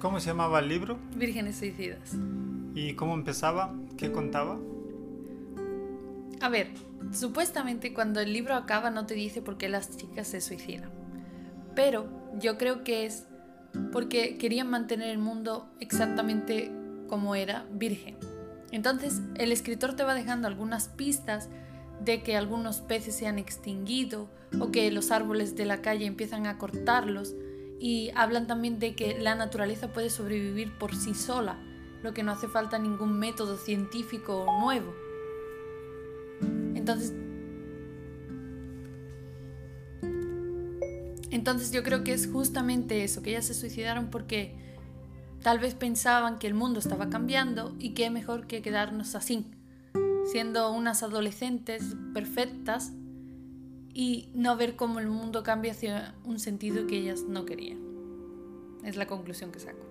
¿Cómo se llamaba el libro? Vírgenes suicidas. ¿Y cómo empezaba? ¿Qué contaba? A ver, supuestamente cuando el libro acaba no te dice por qué las chicas se suicidan. Pero yo creo que es porque querían mantener el mundo exactamente como era, virgen. Entonces el escritor te va dejando algunas pistas de que algunos peces se han extinguido o que los árboles de la calle empiezan a cortarlos y hablan también de que la naturaleza puede sobrevivir por sí sola, lo que no hace falta ningún método científico nuevo. Entonces, entonces yo creo que es justamente eso, que ellas se suicidaron porque tal vez pensaban que el mundo estaba cambiando y que mejor que quedarnos así, siendo unas adolescentes perfectas y no ver cómo el mundo cambia hacia un sentido que ellas no querían. Es la conclusión que saco.